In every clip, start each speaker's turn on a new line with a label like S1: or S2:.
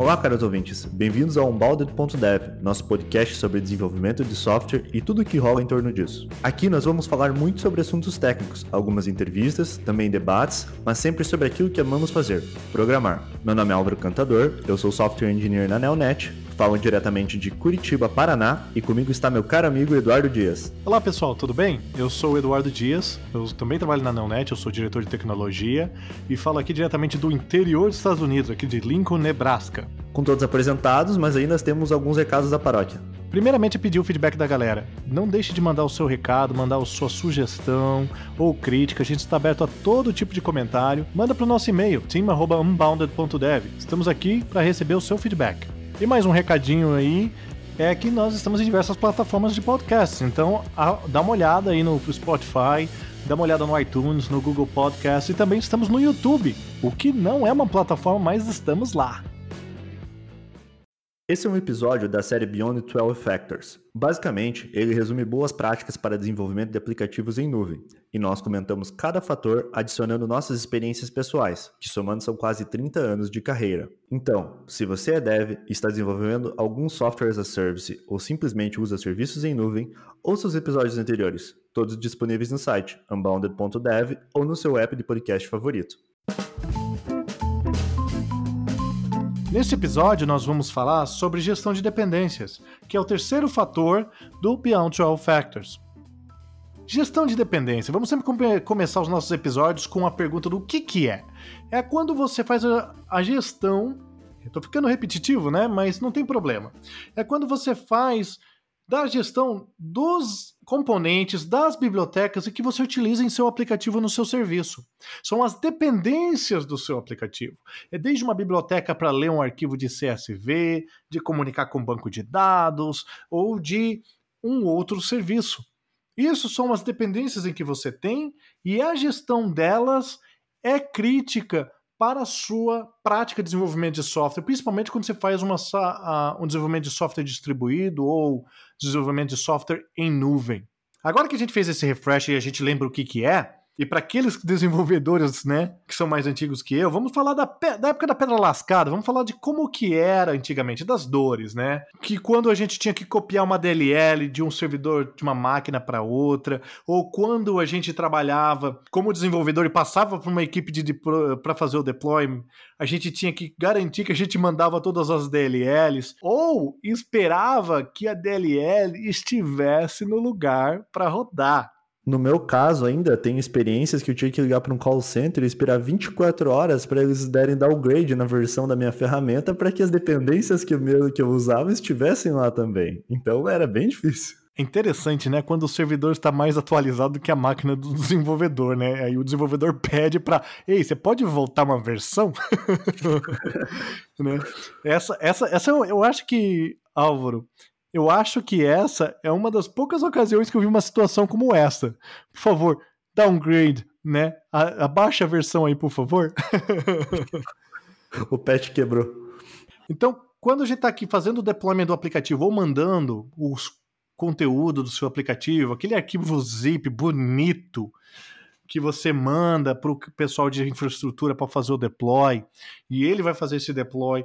S1: Olá, caros ouvintes. Bem-vindos ao Unbounded.dev, nosso podcast sobre desenvolvimento de software e tudo o que rola em torno disso. Aqui nós vamos falar muito sobre assuntos técnicos, algumas entrevistas, também debates, mas sempre sobre aquilo que amamos fazer, programar. Meu nome é Álvaro Cantador, eu sou software engineer na Nelnet, falo diretamente de Curitiba, Paraná, e comigo está meu caro amigo Eduardo Dias.
S2: Olá pessoal, tudo bem? Eu sou o Eduardo Dias, eu também trabalho na Nelnet, eu sou diretor de tecnologia e falo aqui diretamente do interior dos Estados Unidos, aqui de Lincoln, Nebraska
S1: com todos apresentados, mas ainda temos alguns recados da paróquia.
S2: Primeiramente, pedir o feedback da galera. Não deixe de mandar o seu recado, mandar a sua sugestão ou crítica. A gente está aberto a todo tipo de comentário. Manda para o nosso e-mail, team.unbounded.dev. Estamos aqui para receber o seu feedback. E mais um recadinho aí é que nós estamos em diversas plataformas de podcast. Então, a, dá uma olhada aí no Spotify, dá uma olhada no iTunes, no Google Podcast e também estamos no YouTube, o que não é uma plataforma, mas estamos lá.
S1: Esse é um episódio da série Beyond 12 Factors. Basicamente, ele resume boas práticas para desenvolvimento de aplicativos em nuvem, e nós comentamos cada fator adicionando nossas experiências pessoais, que somando são quase 30 anos de carreira. Então, se você é dev e está desenvolvendo algum software as a service ou simplesmente usa serviços em nuvem, ouça os episódios anteriores, todos disponíveis no site unbounded.dev ou no seu app de podcast favorito.
S2: Neste episódio, nós vamos falar sobre gestão de dependências, que é o terceiro fator do Beyond 12 Factors. Gestão de dependência. Vamos sempre come começar os nossos episódios com a pergunta do que, que é. É quando você faz a gestão. Estou ficando repetitivo, né? Mas não tem problema. É quando você faz da gestão dos componentes, das bibliotecas e que você utiliza em seu aplicativo no seu serviço. São as dependências do seu aplicativo. É desde uma biblioteca para ler um arquivo de CSV, de comunicar com um banco de dados ou de um outro serviço. Isso são as dependências em que você tem e a gestão delas é crítica para a sua prática de desenvolvimento de software, principalmente quando você faz uma, um desenvolvimento de software distribuído ou desenvolvimento de software em nuvem. Agora que a gente fez esse refresh e a gente lembra o que, que é, e para aqueles desenvolvedores, né, que são mais antigos que eu, vamos falar da, da, época da pedra lascada, vamos falar de como que era antigamente, das dores, né? Que quando a gente tinha que copiar uma DLL de um servidor de uma máquina para outra, ou quando a gente trabalhava como desenvolvedor e passava para uma equipe de para fazer o deployment, a gente tinha que garantir que a gente mandava todas as DLLs, ou esperava que a DLL estivesse no lugar para rodar.
S1: No meu caso, ainda tem experiências que eu tinha que ligar para um call center e esperar 24 horas para eles derem downgrade na versão da minha ferramenta para que as dependências que eu, que eu usava estivessem lá também. Então era bem difícil.
S2: É interessante, né? Quando o servidor está mais atualizado do que a máquina do desenvolvedor, né? Aí o desenvolvedor pede para, ei, você pode voltar uma versão? né? Essa, essa, essa eu acho que Álvaro, eu acho que essa é uma das poucas ocasiões que eu vi uma situação como essa. Por favor, downgrade, né? abaixa a versão aí, por favor.
S1: o patch quebrou.
S2: Então, quando a gente está aqui fazendo o deployment do aplicativo ou mandando os conteúdo do seu aplicativo, aquele arquivo zip bonito que você manda para o pessoal de infraestrutura para fazer o deploy, e ele vai fazer esse deploy,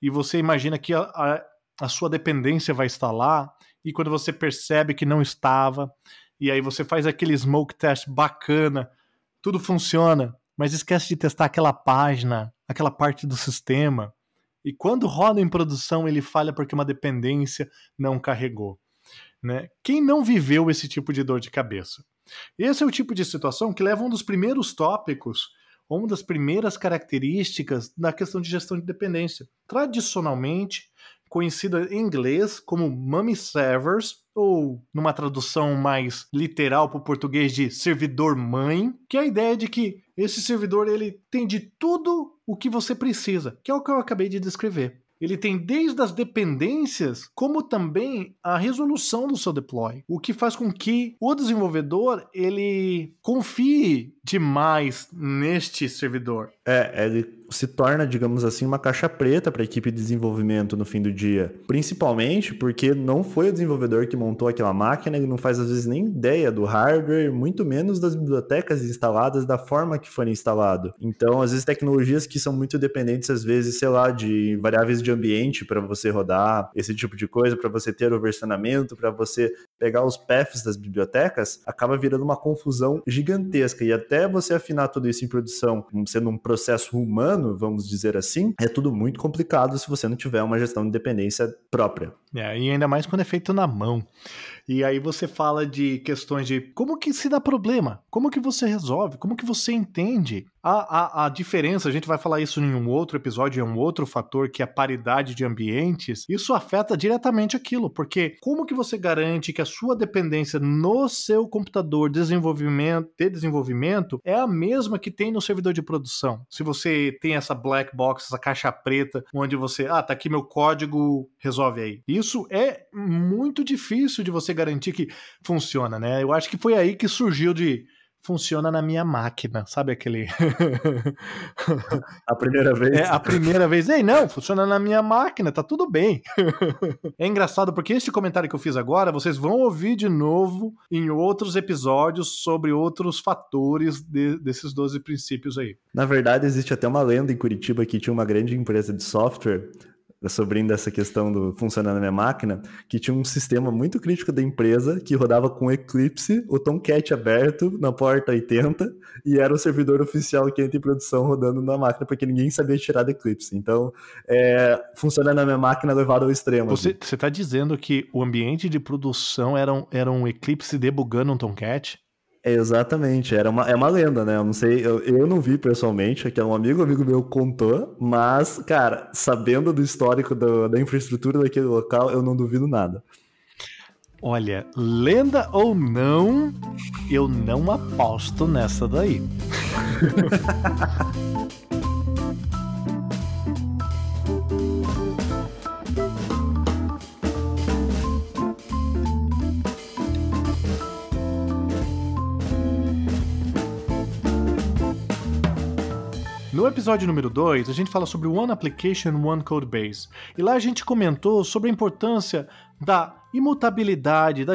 S2: e você imagina que a, a, a sua dependência vai estar lá, e quando você percebe que não estava, e aí você faz aquele smoke test bacana, tudo funciona, mas esquece de testar aquela página, aquela parte do sistema, e quando roda em produção ele falha porque uma dependência não carregou. Né? Quem não viveu esse tipo de dor de cabeça? Esse é o tipo de situação que leva um dos primeiros tópicos, uma das primeiras características da questão de gestão de dependência. Tradicionalmente, conhecida em inglês como mummy servers, ou numa tradução mais literal para o português de servidor mãe, que é a ideia de que esse servidor ele tem de tudo o que você precisa, que é o que eu acabei de descrever. Ele tem desde as dependências, como também a resolução do seu deploy, o que faz com que o desenvolvedor ele confie demais neste servidor.
S1: É, ele se torna, digamos assim, uma caixa preta para a equipe de desenvolvimento no fim do dia. Principalmente porque não foi o desenvolvedor que montou aquela máquina, ele não faz às vezes nem ideia do hardware, muito menos das bibliotecas instaladas, da forma que foi instalado. Então, às vezes, tecnologias que são muito dependentes, às vezes, sei lá, de variáveis de ambiente para você rodar esse tipo de coisa, para você ter o versionamento, para você pegar os paths das bibliotecas, acaba virando uma confusão gigantesca. E até você afinar tudo isso em produção, sendo um processo humano, vamos dizer assim, é tudo muito complicado se você não tiver uma gestão de dependência própria.
S2: É, e ainda mais quando é feito na mão. E aí você fala de questões de como que se dá problema, como que você resolve, como que você entende a, a, a diferença. A gente vai falar isso em um outro episódio, é um outro fator que é a paridade de ambientes. Isso afeta diretamente aquilo, porque como que você garante que a sua dependência no seu computador desenvolvimento, de desenvolvimento é a mesma que tem no servidor de produção? Se você tem essa black box, essa caixa preta, onde você, ah, tá aqui meu código, resolve aí. Isso é muito difícil de você garantir que funciona, né? Eu acho que foi aí que surgiu de funciona na minha máquina, sabe aquele.
S1: a primeira vez?
S2: É, a primeira vez. Ei, não, funciona na minha máquina, tá tudo bem. é engraçado porque este comentário que eu fiz agora, vocês vão ouvir de novo em outros episódios sobre outros fatores de, desses 12 princípios aí.
S1: Na verdade, existe até uma lenda em Curitiba que tinha uma grande empresa de software sobre essa questão do funcionar na minha máquina, que tinha um sistema muito crítico da empresa que rodava com Eclipse, o Tomcat aberto na porta 80 e era o servidor oficial que entra em produção rodando na máquina porque ninguém sabia tirar do Eclipse. Então, é, funcionar na minha máquina levado ao extremo.
S2: Você está dizendo que o ambiente de produção era um, era um Eclipse debugando um Tomcat?
S1: Exatamente, era uma, é uma lenda, né? Eu não sei, eu, eu não vi pessoalmente, que é um amigo, amigo meu contou, mas, cara, sabendo do histórico do, da infraestrutura daquele local, eu não duvido nada.
S2: Olha, lenda ou não, eu não aposto nessa daí. No episódio número 2, a gente fala sobre One Application, One Code Base. E lá a gente comentou sobre a importância da imutabilidade, da,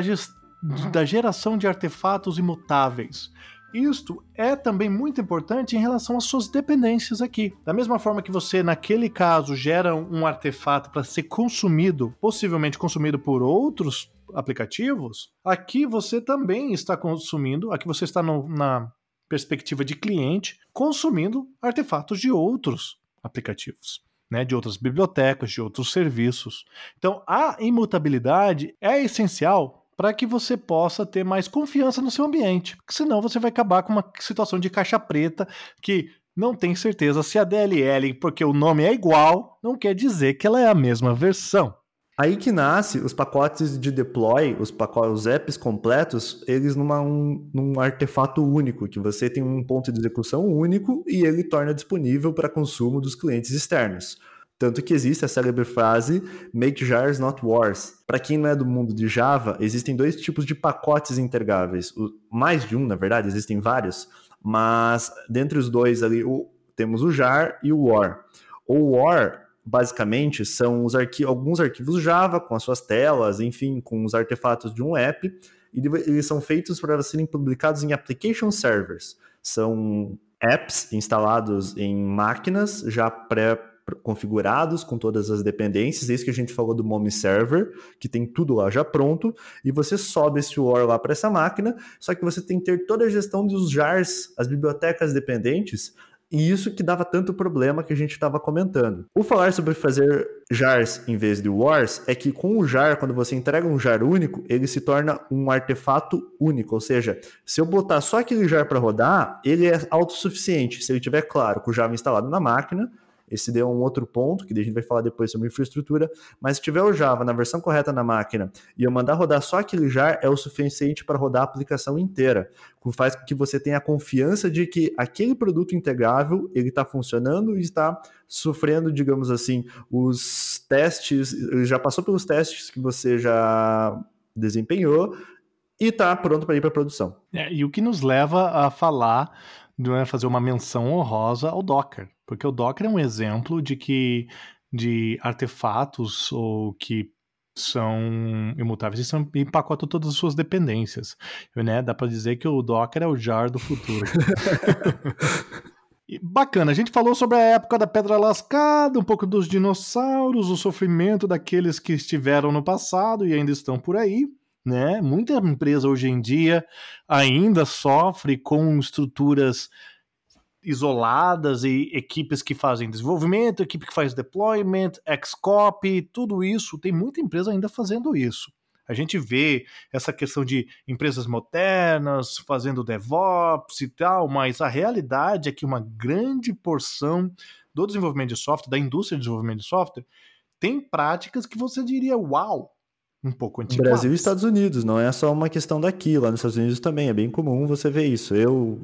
S2: da geração de artefatos imutáveis. Isto é também muito importante em relação às suas dependências aqui. Da mesma forma que você, naquele caso, gera um artefato para ser consumido, possivelmente consumido por outros aplicativos, aqui você também está consumindo, aqui você está no, na perspectiva de cliente, consumindo artefatos de outros aplicativos. Né, de outras bibliotecas, de outros serviços. Então, a imutabilidade é essencial para que você possa ter mais confiança no seu ambiente, porque senão você vai acabar com uma situação de caixa preta que não tem certeza se a DLL, porque o nome é igual, não quer dizer que ela é a mesma versão.
S1: Aí que nasce os pacotes de deploy, os pacotes, os apps completos, eles numa, um, num artefato único, que você tem um ponto de execução único e ele torna disponível para consumo dos clientes externos. Tanto que existe a célebre frase Make jars not wars. Para quem não é do mundo de Java, existem dois tipos de pacotes intergáveis. O, mais de um, na verdade, existem vários, mas dentre os dois ali o, temos o jar e o war. O war basicamente são arqui alguns arquivos Java com as suas telas, enfim, com os artefatos de um app, e eles são feitos para serem publicados em application servers. São apps instalados em máquinas já pré configurados com todas as dependências, isso que a gente falou do Mommy Server, que tem tudo lá já pronto, e você sobe esse WAR lá para essa máquina, só que você tem que ter toda a gestão dos jars, as bibliotecas dependentes, e isso que dava tanto problema que a gente estava comentando. O falar sobre fazer jars em vez de wars é que com o jar, quando você entrega um jar único, ele se torna um artefato único. Ou seja, se eu botar só aquele jar para rodar, ele é autossuficiente. Se ele tiver claro com o Java instalado na máquina, esse deu um outro ponto, que a gente vai falar depois sobre infraestrutura, mas se tiver o Java na versão correta na máquina e eu mandar rodar só aquele jar, é o suficiente para rodar a aplicação inteira. Faz com que você tenha a confiança de que aquele produto integrável ele está funcionando e está sofrendo, digamos assim, os testes, ele já passou pelos testes que você já desempenhou e está pronto para ir para produção.
S2: É, e o que nos leva a falar, é, fazer uma menção honrosa ao Docker. Porque o Docker é um exemplo de que de artefatos ou que são imutáveis e são, empacotam todas as suas dependências. Né? Dá para dizer que o Docker é o jar do futuro. bacana, a gente falou sobre a época da pedra lascada, um pouco dos dinossauros, o sofrimento daqueles que estiveram no passado e ainda estão por aí. Né? Muita empresa hoje em dia ainda sofre com estruturas isoladas e equipes que fazem desenvolvimento, equipe que faz deployment, Xcopy, tudo isso. Tem muita empresa ainda fazendo isso. A gente vê essa questão de empresas modernas fazendo DevOps e tal, mas a realidade é que uma grande porção do desenvolvimento de software, da indústria de desenvolvimento de software, tem práticas que você diria, uau, um pouco antiquadas.
S1: Brasil e Estados Unidos, não é só uma questão daqui, lá nos Estados Unidos também é bem comum você ver isso. Eu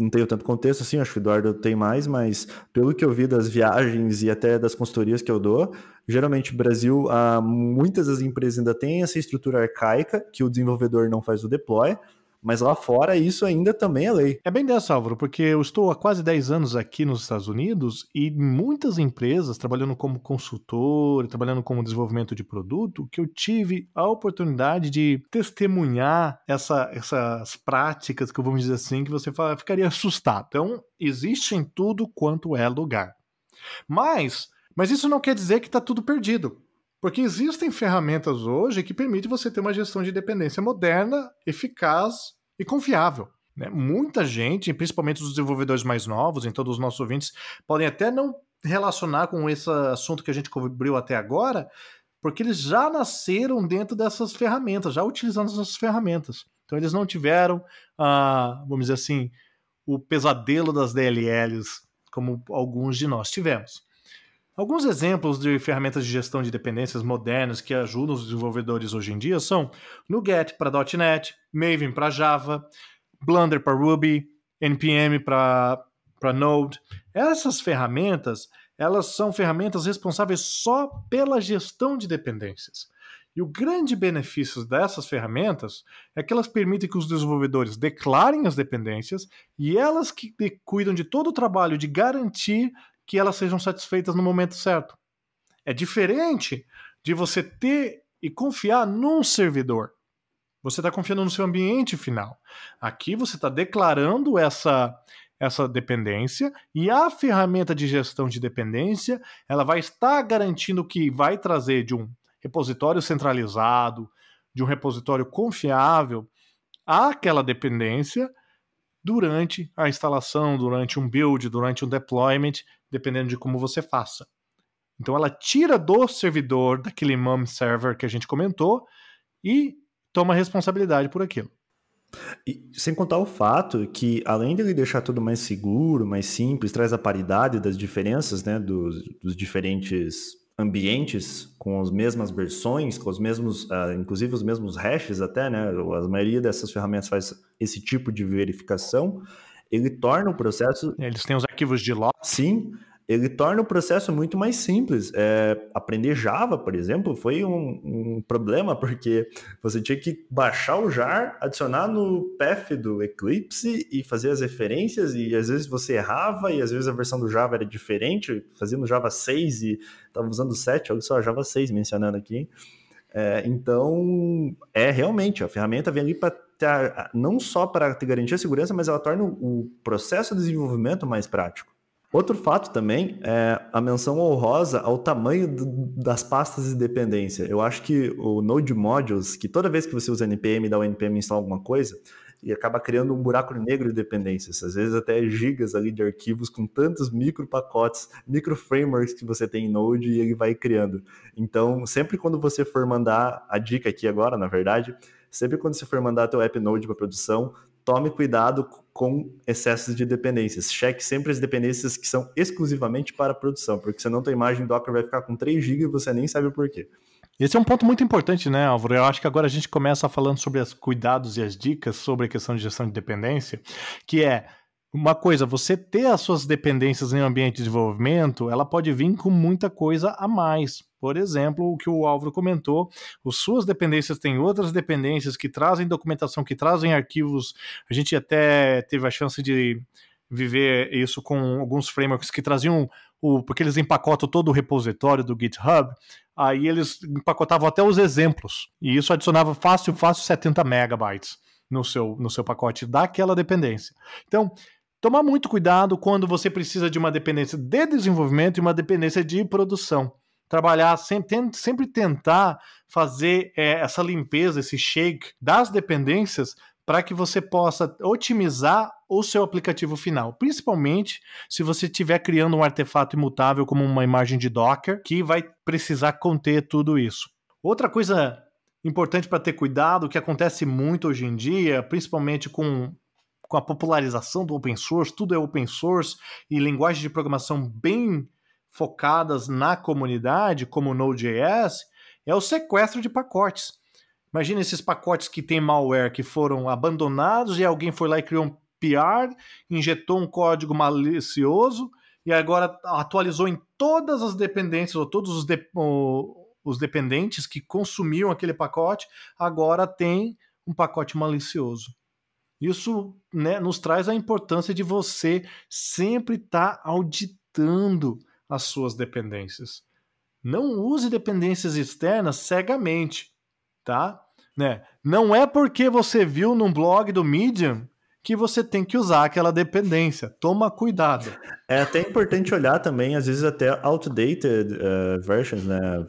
S1: não tenho tanto contexto assim, acho que o Eduardo tem mais, mas pelo que eu vi das viagens e até das consultorias que eu dou, geralmente Brasil, ah, muitas das empresas ainda têm essa estrutura arcaica que o desenvolvedor não faz o deploy, mas lá fora isso ainda também é lei.
S2: É bem dessa, Álvaro, porque eu estou há quase 10 anos aqui nos Estados Unidos e muitas empresas, trabalhando como consultor, trabalhando como desenvolvimento de produto, que eu tive a oportunidade de testemunhar essa, essas práticas, que vamos dizer assim, que você fala, ficaria assustado. Então, existe em tudo quanto é lugar. Mas, mas isso não quer dizer que está tudo perdido. Porque existem ferramentas hoje que permitem você ter uma gestão de dependência moderna, eficaz e confiável. Né? Muita gente, principalmente os desenvolvedores mais novos, em todos os nossos ouvintes, podem até não relacionar com esse assunto que a gente cobriu até agora, porque eles já nasceram dentro dessas ferramentas, já utilizando essas ferramentas. Então eles não tiveram, ah, vamos dizer assim, o pesadelo das DLLs, como alguns de nós tivemos. Alguns exemplos de ferramentas de gestão de dependências modernas que ajudam os desenvolvedores hoje em dia são NuGet para .NET, Maven para Java, Blender para Ruby, npm para Node. Essas ferramentas, elas são ferramentas responsáveis só pela gestão de dependências. E o grande benefício dessas ferramentas é que elas permitem que os desenvolvedores declarem as dependências e elas que cuidam de todo o trabalho de garantir que elas sejam satisfeitas no momento certo. É diferente de você ter e confiar num servidor. Você está confiando no seu ambiente final. Aqui você está declarando essa essa dependência e a ferramenta de gestão de dependência ela vai estar garantindo que vai trazer de um repositório centralizado, de um repositório confiável, aquela dependência durante a instalação, durante um build, durante um deployment dependendo de como você faça. Então ela tira do servidor, daquele mum server que a gente comentou, e toma responsabilidade por aquilo.
S1: E sem contar o fato que, além de ele deixar tudo mais seguro, mais simples, traz a paridade das diferenças né, dos, dos diferentes ambientes com as mesmas versões, com os mesmos, uh, inclusive os mesmos hashes até, né? A maioria dessas ferramentas faz esse tipo de verificação ele torna o processo.
S2: Eles têm os arquivos de log.
S1: Sim, ele torna o processo muito mais simples. É, aprender Java, por exemplo, foi um, um, problema, porque você tinha que baixar o jar, adicionar no path do Eclipse e fazer as referências, e às vezes você errava, e às vezes a versão do Java era diferente, fazia no Java 6 e estava usando 7, olha só, Java 6 mencionando aqui. É, então, é realmente, a ferramenta vem ali para não só para te garantir a segurança, mas ela torna o processo de desenvolvimento mais prático. Outro fato também é a menção honrosa ao tamanho do, das pastas de dependência. Eu acho que o Node Modules, que toda vez que você usa npm dá o npm instalar alguma coisa, e acaba criando um buraco negro de dependências, às vezes até gigas ali de arquivos com tantos micro pacotes, micro frameworks que você tem em Node e ele vai criando. Então, sempre quando você for mandar a dica aqui agora, na verdade, sempre quando você for mandar teu app Node para produção, tome cuidado com excessos de dependências. Cheque sempre as dependências que são exclusivamente para produção, porque senão tua imagem Docker vai ficar com 3 GB e você nem sabe o porquê.
S2: Esse é um ponto muito importante, né, Álvaro? Eu acho que agora a gente começa falando sobre os cuidados e as dicas sobre a questão de gestão de dependência, que é uma coisa, você ter as suas dependências em um ambiente de desenvolvimento, ela pode vir com muita coisa a mais. Por exemplo, o que o Álvaro comentou, as suas dependências têm outras dependências que trazem documentação, que trazem arquivos. A gente até teve a chance de viver isso com alguns frameworks que traziam o, porque eles empacotam todo o repositório do GitHub, aí eles empacotavam até os exemplos, e isso adicionava fácil, fácil 70 megabytes no seu, no seu pacote daquela dependência. Então, tomar muito cuidado quando você precisa de uma dependência de desenvolvimento e uma dependência de produção. Trabalhar, sempre, sempre tentar fazer é, essa limpeza, esse shake das dependências para que você possa otimizar o seu aplicativo final, principalmente se você estiver criando um artefato imutável como uma imagem de Docker, que vai precisar conter tudo isso. Outra coisa importante para ter cuidado, que acontece muito hoje em dia, principalmente com, com a popularização do open source, tudo é open source e linguagens de programação bem focadas na comunidade, como Node.js, é o sequestro de pacotes. Imagina esses pacotes que tem malware que foram abandonados e alguém foi lá e criou um PR, injetou um código malicioso e agora atualizou em todas as dependências ou todos os, de, os dependentes que consumiam aquele pacote, agora tem um pacote malicioso. Isso né, nos traz a importância de você sempre estar tá auditando as suas dependências. Não use dependências externas cegamente tá? Né? Não é porque você viu num blog do Medium que você tem que usar aquela dependência. Toma cuidado.
S1: É até importante olhar também, às vezes até outdated uh, versions, né?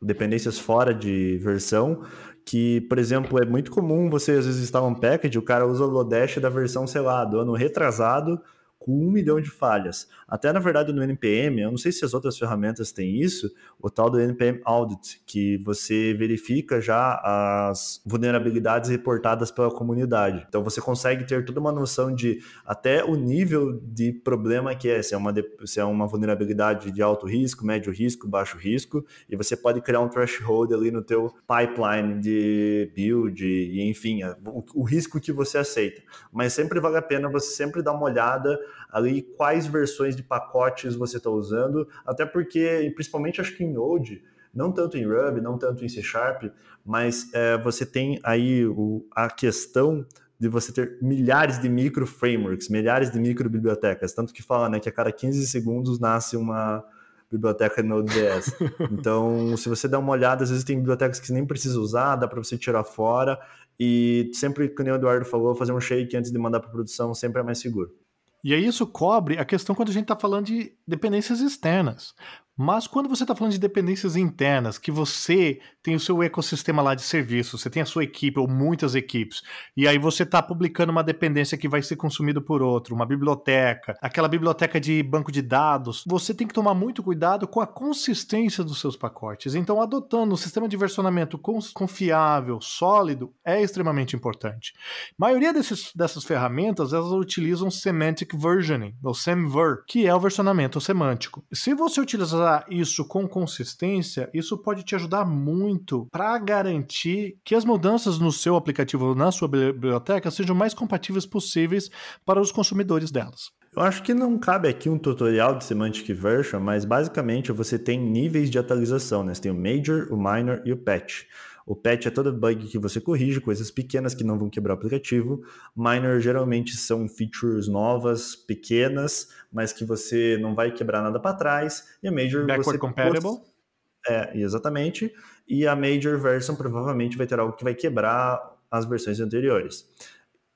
S1: Dependências fora de versão, que, por exemplo, é muito comum você às vezes instalar um package, o cara usa o Lodash da versão, sei lá, do ano retrasado, com um milhão de falhas. Até na verdade no NPM, eu não sei se as outras ferramentas têm isso, o tal do NPM Audit, que você verifica já as vulnerabilidades reportadas pela comunidade. Então você consegue ter toda uma noção de até o nível de problema que é, se é uma, se é uma vulnerabilidade de alto risco, médio risco, baixo risco, e você pode criar um threshold ali no teu pipeline de build e enfim, o, o risco que você aceita. Mas sempre vale a pena você sempre dar uma olhada ali quais versões de pacotes você está usando, até porque, principalmente acho que em Node, não tanto em Ruby, não tanto em C Sharp, mas é, você tem aí o, a questão de você ter milhares de micro frameworks, milhares de micro bibliotecas, tanto que fala né, que a cada 15 segundos nasce uma biblioteca Node.js. Então, se você der uma olhada, às vezes tem bibliotecas que você nem precisa usar, dá para você tirar fora, e sempre, como o Eduardo falou, fazer um shake antes de mandar para produção sempre é mais seguro.
S2: E aí isso cobre a questão quando a gente está falando de dependências externas. Mas quando você está falando de dependências internas, que você tem o seu ecossistema lá de serviços, você tem a sua equipe ou muitas equipes, e aí você está publicando uma dependência que vai ser consumida por outro, uma biblioteca, aquela biblioteca de banco de dados, você tem que tomar muito cuidado com a consistência dos seus pacotes. Então, adotando um sistema de versionamento confiável, sólido, é extremamente importante. A maioria desses, dessas ferramentas, elas utilizam Semantic Versioning, ou SEMVER, que é o versionamento semântico. Se você utilizar isso com consistência, isso pode te ajudar muito para garantir que as mudanças no seu aplicativo, na sua biblioteca, sejam mais compatíveis possíveis para os consumidores delas.
S1: Eu acho que não cabe aqui um tutorial de Semantic Version, mas basicamente você tem níveis de atualização, né? Você tem o Major, o Minor e o Patch. O patch é todo bug que você corrige, coisas pequenas que não vão quebrar o aplicativo. Minor geralmente são features novas, pequenas, mas que você não vai quebrar nada para trás. E a Major
S2: Backward compatible?
S1: É, exatamente. E a Major Version provavelmente vai ter algo que vai quebrar as versões anteriores.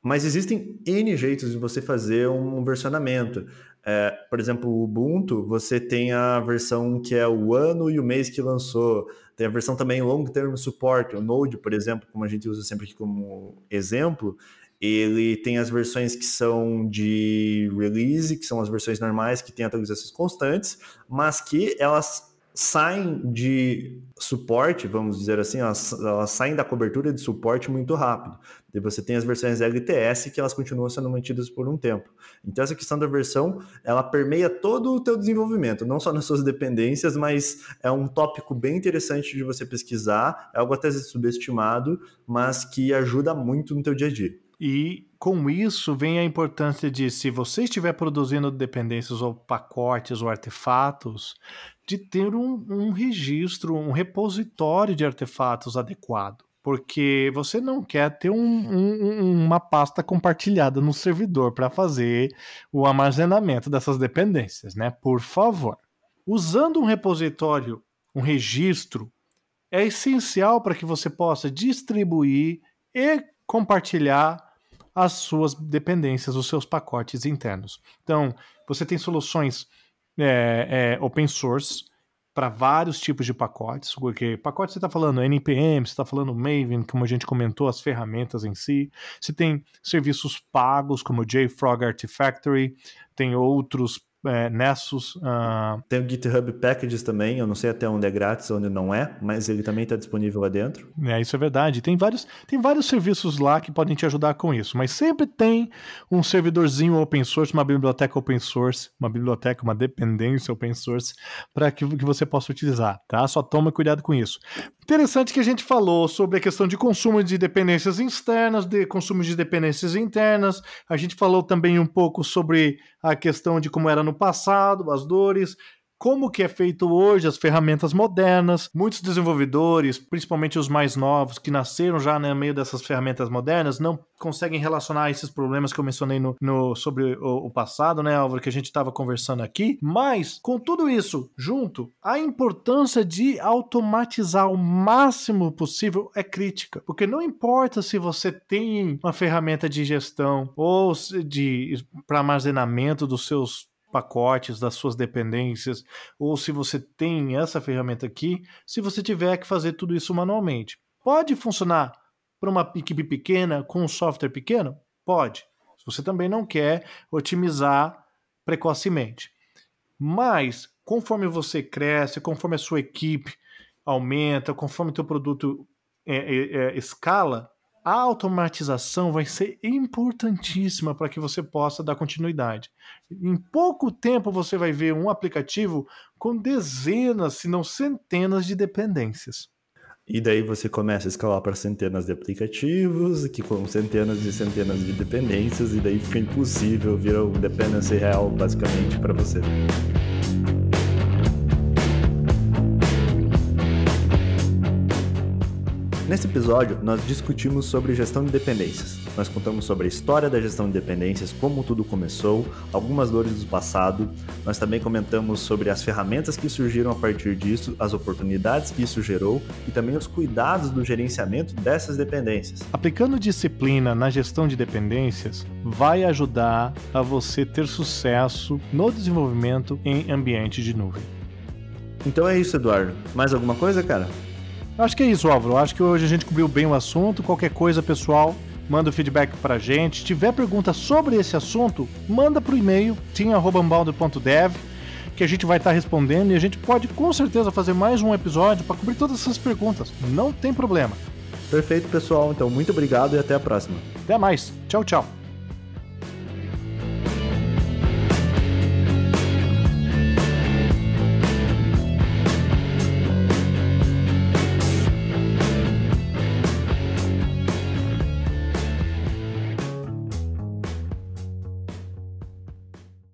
S1: Mas existem N jeitos de você fazer um versionamento. É, por exemplo, o Ubuntu, você tem a versão que é o ano e o mês que lançou. Tem a versão também long term support, o Node, por exemplo, como a gente usa sempre aqui como exemplo, ele tem as versões que são de release, que são as versões normais, que têm atualizações constantes, mas que elas saem de suporte, vamos dizer assim, elas, elas, saem da cobertura de suporte muito rápido. E você tem as versões LTS que elas continuam sendo mantidas por um tempo. Então essa questão da versão, ela permeia todo o teu desenvolvimento, não só nas suas dependências, mas é um tópico bem interessante de você pesquisar, é algo até subestimado, mas que ajuda muito no teu dia a dia.
S2: E com isso vem a importância de, se você estiver produzindo dependências ou pacotes ou artefatos, de ter um, um registro, um repositório de artefatos adequado. Porque você não quer ter um, um, uma pasta compartilhada no servidor para fazer o armazenamento dessas dependências, né? Por favor. Usando um repositório, um registro, é essencial para que você possa distribuir e compartilhar as suas dependências, os seus pacotes internos. Então, você tem soluções é, é, open source para vários tipos de pacotes, porque pacote você está falando NPM, você está falando Maven, como a gente comentou, as ferramentas em si. Você tem serviços pagos como o JFrog Artifactory, tem outros é, Nessus. Uh...
S1: Tem o GitHub Packages também, eu não sei até onde é grátis, onde não é, mas ele também está disponível lá dentro.
S2: É, isso é verdade. Tem vários, tem vários serviços lá que podem te ajudar com isso, mas sempre tem um servidorzinho open source, uma biblioteca open source, uma biblioteca, uma dependência open source, para que, que você possa utilizar, tá? Só toma cuidado com isso. Interessante que a gente falou sobre a questão de consumo de dependências externas, de consumo de dependências internas. A gente falou também um pouco sobre a questão de como era no passado, as dores, como que é feito hoje, as ferramentas modernas. Muitos desenvolvedores, principalmente os mais novos, que nasceram já no meio dessas ferramentas modernas, não conseguem relacionar esses problemas que eu mencionei no, no sobre o, o, passado, né, Álvaro, que a gente estava conversando aqui. Mas, com tudo isso junto, a importância de automatizar o máximo possível é crítica. Porque não importa se você tem uma ferramenta de gestão ou de para armazenamento dos seus pacotes das suas dependências, ou se você tem essa ferramenta aqui, se você tiver que fazer tudo isso manualmente. Pode funcionar para uma equipe pequena com um software pequeno? Pode. Se você também não quer otimizar precocemente. Mas, conforme você cresce, conforme a sua equipe aumenta, conforme o teu produto é, é, é, escala, a automatização vai ser importantíssima para que você possa dar continuidade. Em pouco tempo você vai ver um aplicativo com dezenas, se não centenas de dependências.
S1: E daí você começa a escalar para centenas de aplicativos, que com centenas e centenas de dependências, e daí fica impossível, vira um dependency real basicamente para você. Nesse episódio, nós discutimos sobre gestão de dependências. Nós contamos sobre a história da gestão de dependências, como tudo começou, algumas dores do passado. Nós também comentamos sobre as ferramentas que surgiram a partir disso, as oportunidades que isso gerou e também os cuidados do gerenciamento dessas dependências.
S2: Aplicando disciplina na gestão de dependências vai ajudar a você ter sucesso no desenvolvimento em ambiente de nuvem.
S1: Então é isso, Eduardo. Mais alguma coisa, cara?
S2: Acho que é isso, Álvaro. Acho que hoje a gente cobriu bem o assunto. Qualquer coisa, pessoal, manda o feedback pra gente. Se tiver pergunta sobre esse assunto, manda pro e-mail team.dev que a gente vai estar tá respondendo e a gente pode com certeza fazer mais um episódio para cobrir todas essas perguntas. Não tem problema.
S1: Perfeito, pessoal. Então, muito obrigado e até a próxima.
S2: Até mais. Tchau, tchau.